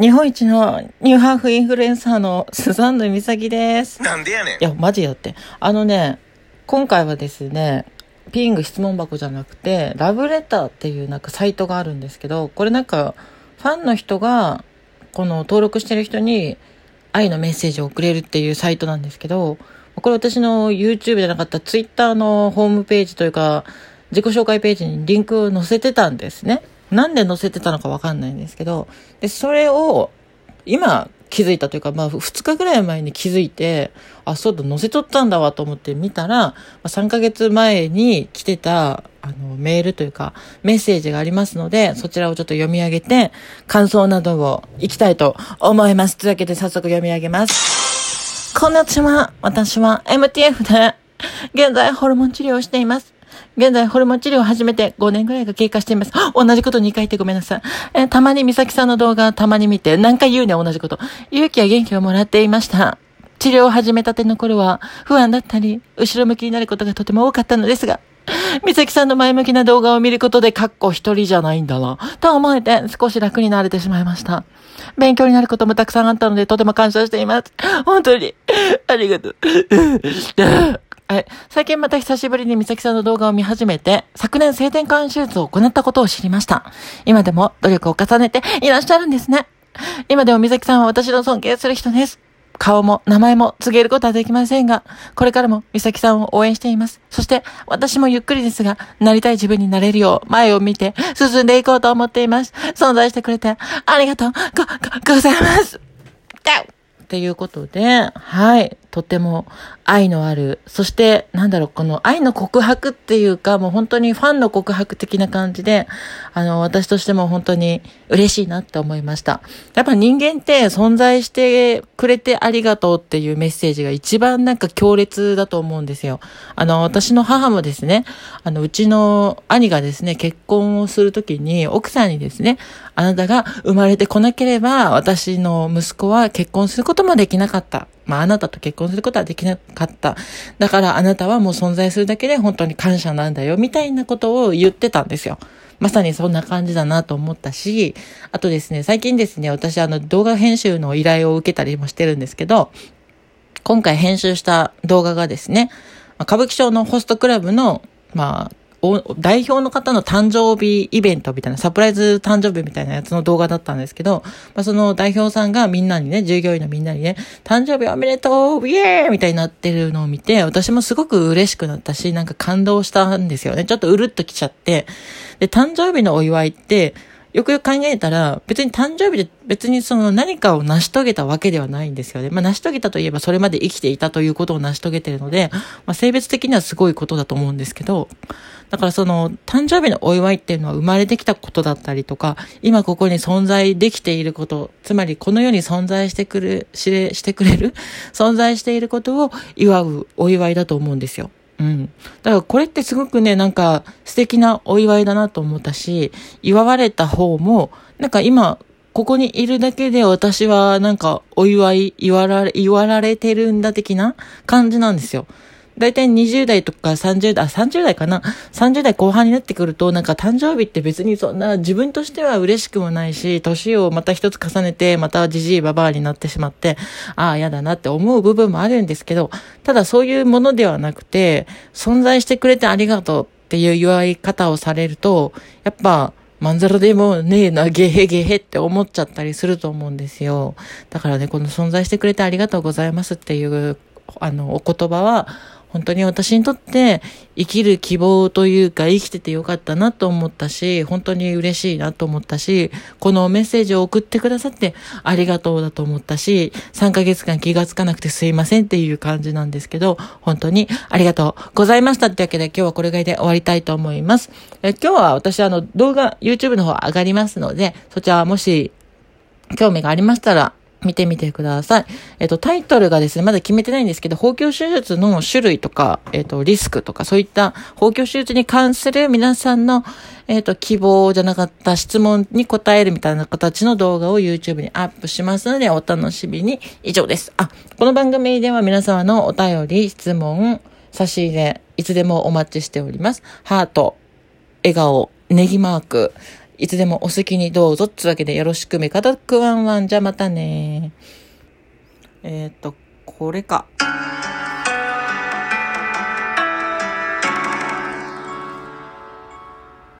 日本一のニューハーフインフルエンサーのスザンヌ美咲です。なんでやねんい。や、マジやって。あのね、今回はですね、ピング質問箱じゃなくて、ラブレターっていうなんかサイトがあるんですけど、これなんか、ファンの人が、この登録してる人に愛のメッセージを送れるっていうサイトなんですけど、これ私の YouTube じゃなかった Twitter のホームページというか、自己紹介ページにリンクを載せてたんですね。なんで載せてたのかわかんないんですけど、で、それを、今気づいたというか、まあ、2日ぐらい前に気づいて、あ、そうだ、載せとったんだわと思って見たら、まあ、3ヶ月前に来てた、あの、メールというか、メッセージがありますので、そちらをちょっと読み上げて、感想などをいきたいと思います。というわけで早速読み上げます。こんにちは。私は MTF で、現在ホルモン治療をしています。現在、ホルモン治療を始めて5年ぐらいが経過しています。同じこと2回言ってごめんなさい。えーたまに美咲さんの動画たまに見て、何回言うね、同じこと。勇気や元気をもらっていました。治療を始めたての頃は、不安だったり、後ろ向きになることがとても多かったのですが、美咲さんの前向きな動画を見ることで、かっこ一人じゃないんだな、と思えて少し楽になれてしまいました。勉強になることもたくさんあったので、とても感謝しています。本当に、ありがとう。はい。最近また久しぶりに美咲さんの動画を見始めて、昨年性転換手術を行ったことを知りました。今でも努力を重ねていらっしゃるんですね。今でも美咲さんは私の尊敬する人です。顔も名前も告げることはできませんが、これからも美咲さんを応援しています。そして、私もゆっくりですが、なりたい自分になれるよう、前を見て、進んでいこうと思っています。存在してくれて、ありがとう、ご、ご、ございます。っていうことで、はい。とても愛のある、そして、なんだろう、この愛の告白っていうか、もう本当にファンの告白的な感じで、あの、私としても本当に嬉しいなって思いました。やっぱ人間って存在してくれてありがとうっていうメッセージが一番なんか強烈だと思うんですよ。あの、私の母もですね、あの、うちの兄がですね、結婚をするときに奥さんにですね、あなたが生まれてこなければ、私の息子は結婚することもできなかった。まあ、あなたと結婚することはできなかった。だからあなたはもう存在するだけで本当に感謝なんだよ、みたいなことを言ってたんですよ。まさにそんな感じだなと思ったし、あとですね、最近ですね、私あの動画編集の依頼を受けたりもしてるんですけど、今回編集した動画がですね、歌舞伎町のホストクラブの、まあ、お代表の方の誕生日イベントみたいな、サプライズ誕生日みたいなやつの動画だったんですけど、まあ、その代表さんがみんなにね、従業員のみんなにね、誕生日おめでとうイエーイみたいになってるのを見て、私もすごく嬉しくなったし、なんか感動したんですよね。ちょっとうるっときちゃって。で、誕生日のお祝いって、よくよく考えたら、別に誕生日で別にその何かを成し遂げたわけではないんですよね。まあ成し遂げたといえばそれまで生きていたということを成し遂げてるので、まあ性別的にはすごいことだと思うんですけど、だからその誕生日のお祝いっていうのは生まれてきたことだったりとか、今ここに存在できていること、つまりこの世に存在してくる、しれ、してくれる、存在していることを祝うお祝いだと思うんですよ。うん。だからこれってすごくね、なんか素敵なお祝いだなと思ったし、祝われた方も、なんか今、ここにいるだけで私はなんかお祝い、祝られ、祝われてるんだ的な感じなんですよ。だいたい20代とか30代、あ、30代かな ?30 代後半になってくると、なんか誕生日って別にそんな自分としては嬉しくもないし、年をまた一つ重ねて、またじじいばばあになってしまって、ああ、嫌だなって思う部分もあるんですけど、ただそういうものではなくて、存在してくれてありがとうっていう祝い方をされると、やっぱ、まんざらでもねえな、ゲヘゲヘって思っちゃったりすると思うんですよ。だからね、この存在してくれてありがとうございますっていう、あの、お言葉は、本当に私にとって生きる希望というか生きててよかったなと思ったし、本当に嬉しいなと思ったし、このメッセージを送ってくださってありがとうだと思ったし、3ヶ月間気がつかなくてすいませんっていう感じなんですけど、本当にありがとうございましたってわけで今日はこれぐらいで終わりたいと思います。え今日は私あの動画 YouTube の方上がりますので、そちらもし興味がありましたら、見てみてください。えっと、タイトルがですね、まだ決めてないんですけど、包協手術の種類とか、えっと、リスクとか、そういった包協手術に関する皆さんの、えっと、希望じゃなかった質問に答えるみたいな形の動画を YouTube にアップしますので、お楽しみに。以上です。あ、この番組では皆様のお便り、質問、差し入れ、いつでもお待ちしております。ハート、笑顔、ネギマーク、いつでもお好きにどうぞ。つうわけでよろしくめかたくワンワン。じゃあまたね。えっ、と、これか。